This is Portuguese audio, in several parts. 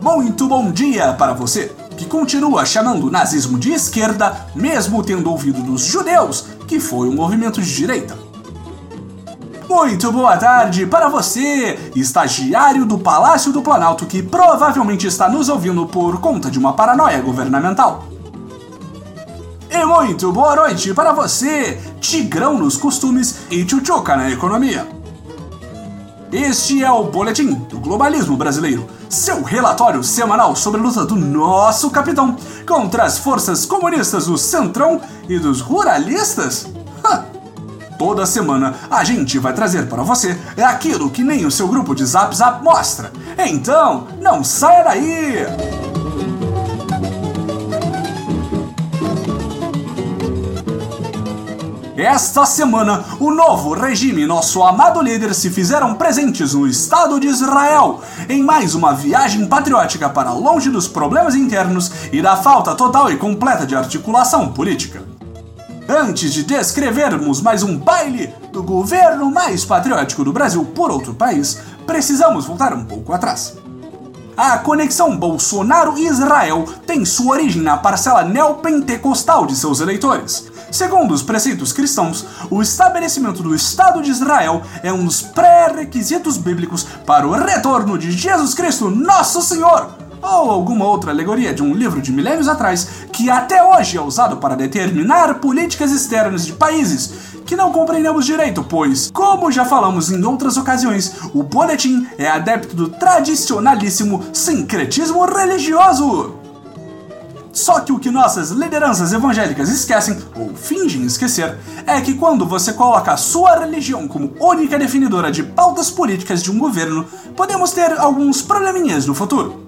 Muito bom dia para você que continua chamando o nazismo de esquerda, mesmo tendo ouvido dos judeus que foi um movimento de direita. Muito boa tarde para você, estagiário do Palácio do Planalto que provavelmente está nos ouvindo por conta de uma paranoia governamental. E muito boa noite para você, tigrão nos costumes e tchutchuca na economia. Este é o Boletim do Globalismo Brasileiro, seu relatório semanal sobre a luta do nosso capitão contra as forças comunistas do Centrão e dos ruralistas? Toda semana a gente vai trazer para você aquilo que nem o seu grupo de Zap Zap mostra. Então, não saia daí! Esta semana, o novo regime e nosso amado líder se fizeram presentes no Estado de Israel, em mais uma viagem patriótica para longe dos problemas internos e da falta total e completa de articulação política. Antes de descrevermos mais um baile do governo mais patriótico do Brasil por outro país, precisamos voltar um pouco atrás. A conexão Bolsonaro-Israel tem sua origem na parcela neopentecostal de seus eleitores. Segundo os preceitos cristãos, o estabelecimento do Estado de Israel é um dos pré-requisitos bíblicos para o retorno de Jesus Cristo, nosso Senhor, ou alguma outra alegoria de um livro de milênios atrás que até hoje é usado para determinar políticas externas de países que não compreendemos direito, pois, como já falamos em outras ocasiões, o boletim é adepto do tradicionalíssimo sincretismo religioso. Só que o que nossas lideranças evangélicas esquecem, ou fingem esquecer, é que quando você coloca a sua religião como única definidora de pautas políticas de um governo, podemos ter alguns probleminhas no futuro.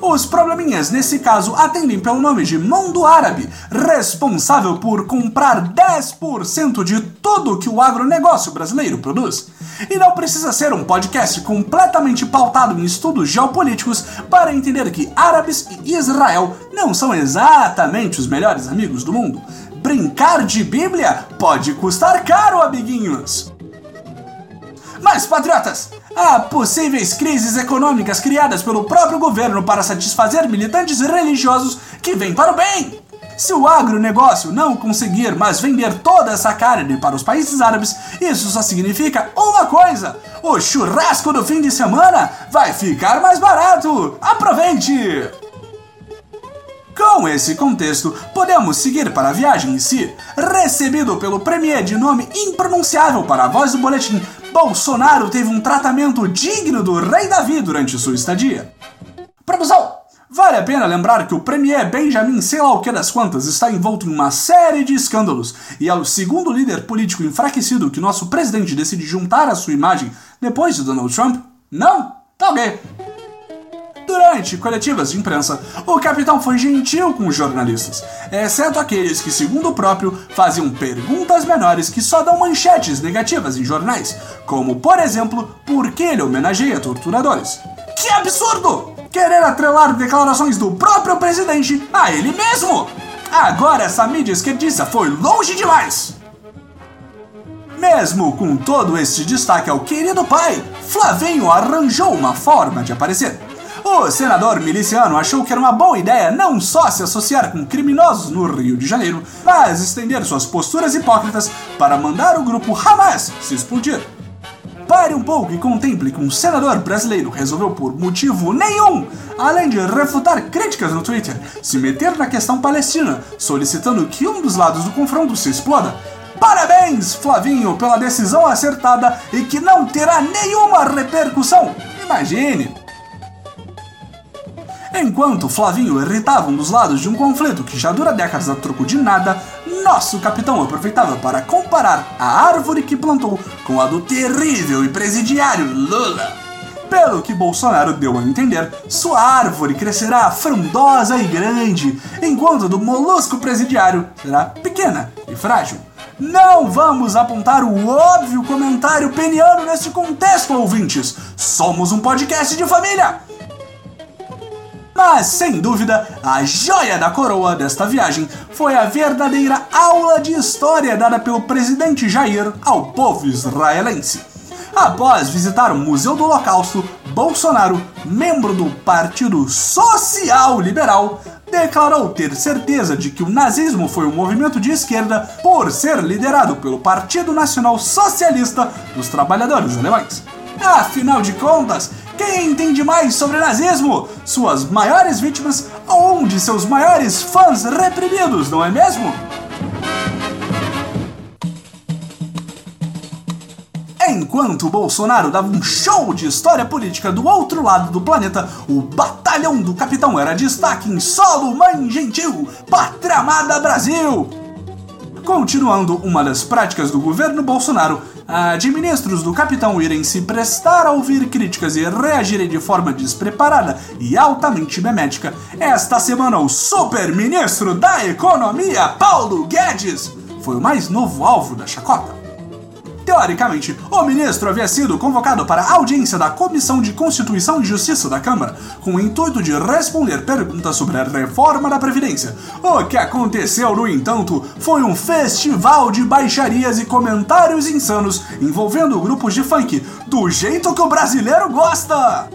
Os probleminhas, nesse caso, atendem pelo nome de Mundo Árabe, responsável por comprar 10% de tudo que o agronegócio brasileiro produz. E não precisa ser um podcast completamente pautado em estudos geopolíticos para entender que árabes e Israel não são exatamente os melhores amigos do mundo. Brincar de Bíblia pode custar caro, amiguinhos! Mas, patriotas, há possíveis crises econômicas criadas pelo próprio governo para satisfazer militantes religiosos que vêm para o bem. Se o agronegócio não conseguir mais vender toda essa carne para os países árabes, isso só significa uma coisa: o churrasco do fim de semana vai ficar mais barato. Aproveite! Com esse contexto, podemos seguir para a viagem em si. Recebido pelo premier de nome impronunciável para a voz do boletim, Bolsonaro teve um tratamento digno do rei Davi durante sua estadia. Produção! Vale a pena lembrar que o premier Benjamin sei lá o que das quantas está envolto em uma série de escândalos e é o segundo líder político enfraquecido que nosso presidente decide juntar à sua imagem depois de Donald Trump? Não? Tá. Durante coletivas de imprensa, o capitão foi gentil com os jornalistas, exceto aqueles que, segundo o próprio, faziam perguntas menores que só dão manchetes negativas em jornais, como, por exemplo, por que ele homenageia torturadores. Que absurdo! Querer atrelar declarações do próprio presidente a ele mesmo! Agora essa mídia esquerdista foi longe demais! Mesmo com todo este destaque ao querido pai, Flavinho arranjou uma forma de aparecer. O senador miliciano achou que era uma boa ideia não só se associar com criminosos no Rio de Janeiro, mas estender suas posturas hipócritas para mandar o grupo Hamas se explodir. Pare um pouco e contemple que um senador brasileiro resolveu por motivo nenhum, além de refutar críticas no Twitter, se meter na questão palestina, solicitando que um dos lados do confronto se exploda. Parabéns, Flavinho, pela decisão acertada e que não terá nenhuma repercussão. Imagine! Enquanto Flavinho irritava um dos lados de um conflito que já dura décadas a troco de nada, nosso capitão aproveitava para comparar a árvore que plantou com a do terrível e presidiário Lula. Pelo que Bolsonaro deu a entender, sua árvore crescerá frondosa e grande, enquanto a do molusco presidiário será pequena e frágil. Não vamos apontar o óbvio comentário peniano neste contexto, ouvintes. Somos um podcast de família Mas, sem dúvida, a joia da coroa desta viagem foi a verdadeira aula de história dada pelo presidente Jair ao povo israelense. Após visitar o Museu do Holocausto, Bolsonaro, membro do Partido Social Liberal, declarou ter certeza de que o nazismo foi um movimento de esquerda por ser liderado pelo Partido Nacional Socialista dos Trabalhadores Alemães. Afinal de contas, quem entende mais sobre nazismo? Suas maiores vítimas ou um de seus maiores fãs reprimidos, não é mesmo? Enquanto Bolsonaro dava um show de história política do outro lado do planeta, o batalhão do capitão era destaque em solo, mãe gentil, pátria amada Brasil! Continuando uma das práticas do governo Bolsonaro, de ministros do capitão irem se prestar a ouvir críticas e reagirem de forma despreparada e altamente memética, esta semana o super-ministro da Economia, Paulo Guedes, foi o mais novo alvo da chacota. Teoricamente, o ministro havia sido convocado para audiência da Comissão de Constituição e Justiça da Câmara, com o intuito de responder perguntas sobre a reforma da Previdência. O que aconteceu, no entanto, foi um festival de baixarias e comentários insanos envolvendo grupos de funk, do jeito que o brasileiro gosta!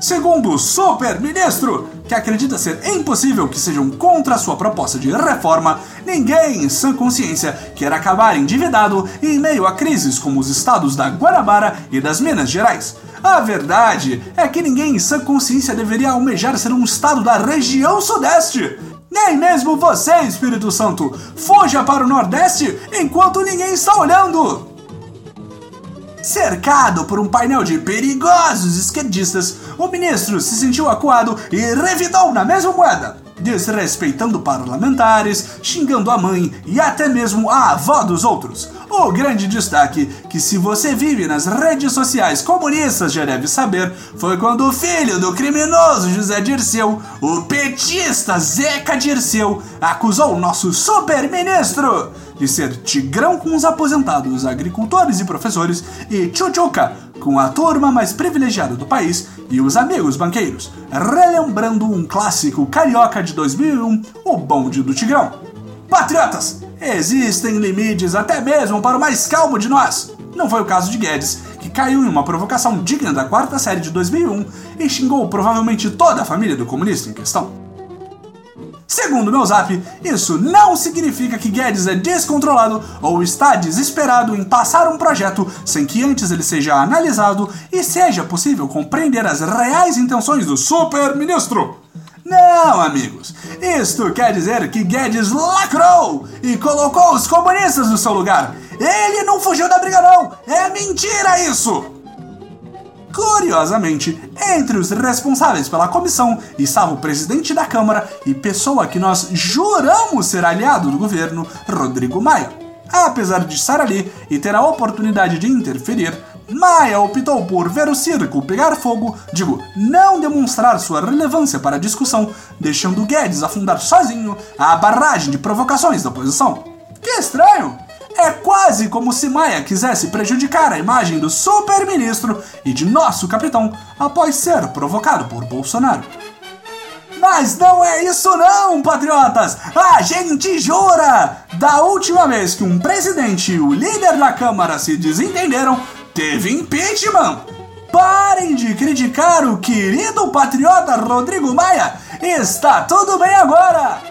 Segundo o super-ministro, que acredita ser impossível que sejam contra sua proposta de reforma, ninguém em sã consciência quer acabar endividado em meio a crises como os estados da Guanabara e das Minas Gerais. A verdade é que ninguém em sã consciência deveria almejar ser um estado da região sudeste. Nem mesmo você, Espírito Santo, fuja para o Nordeste enquanto ninguém está olhando! Cercado por um painel de perigosos esquerdistas, o ministro se sentiu acuado e revidou na mesma moeda, desrespeitando parlamentares, xingando a mãe e até mesmo a avó dos outros. O grande destaque, que se você vive nas redes sociais comunistas já deve saber, foi quando o filho do criminoso José Dirceu, o petista Zeca Dirceu, acusou o nosso super-ministro de ser tigrão com os aposentados agricultores e professores e tchutchuca com a turma mais privilegiada do país e os amigos banqueiros, relembrando um clássico carioca de 2001, o bonde do Tigrão. Patriotas, existem limites até mesmo para o mais calmo de nós. Não foi o caso de Guedes, que caiu em uma provocação digna da quarta série de 2001 e xingou provavelmente toda a família do comunista em questão. Segundo meu zap, isso não significa que Guedes é descontrolado ou está desesperado em passar um projeto sem que antes ele seja analisado e seja possível compreender as reais intenções do super-ministro. Não, amigos. Isto quer dizer que Guedes lacrou e colocou os comunistas no seu lugar. Ele não fugiu da briga, não. É mentira isso! Curiosamente, entre os responsáveis pela comissão estava o presidente da Câmara e pessoa que nós juramos ser aliado do governo, Rodrigo Maia. Apesar de estar ali e ter a oportunidade de interferir, Maia optou por ver o circo pegar fogo, digo, não demonstrar sua relevância para a discussão, deixando Guedes afundar sozinho a barragem de provocações da oposição. Que estranho! É quase como se Maia quisesse prejudicar a imagem do super-ministro e de nosso capitão após ser provocado por Bolsonaro. Mas não é isso não, patriotas! A gente jura! Da última vez que um presidente e o líder da Câmara se desentenderam, teve impeachment! Parem de criticar o querido patriota Rodrigo Maia! Está tudo bem agora!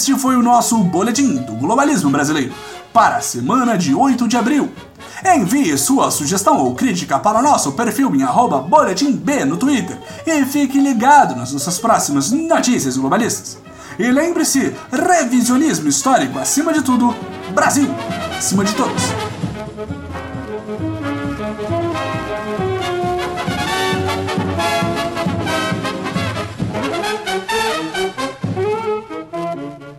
Este foi o nosso Boletim do Globalismo Brasileiro para a semana de 8 de abril. Envie sua sugestão ou crítica para o nosso perfil em boletimb no Twitter e fique ligado nas nossas próximas notícias globalistas. E lembre-se, revisionismo histórico acima de tudo, Brasil acima de todos.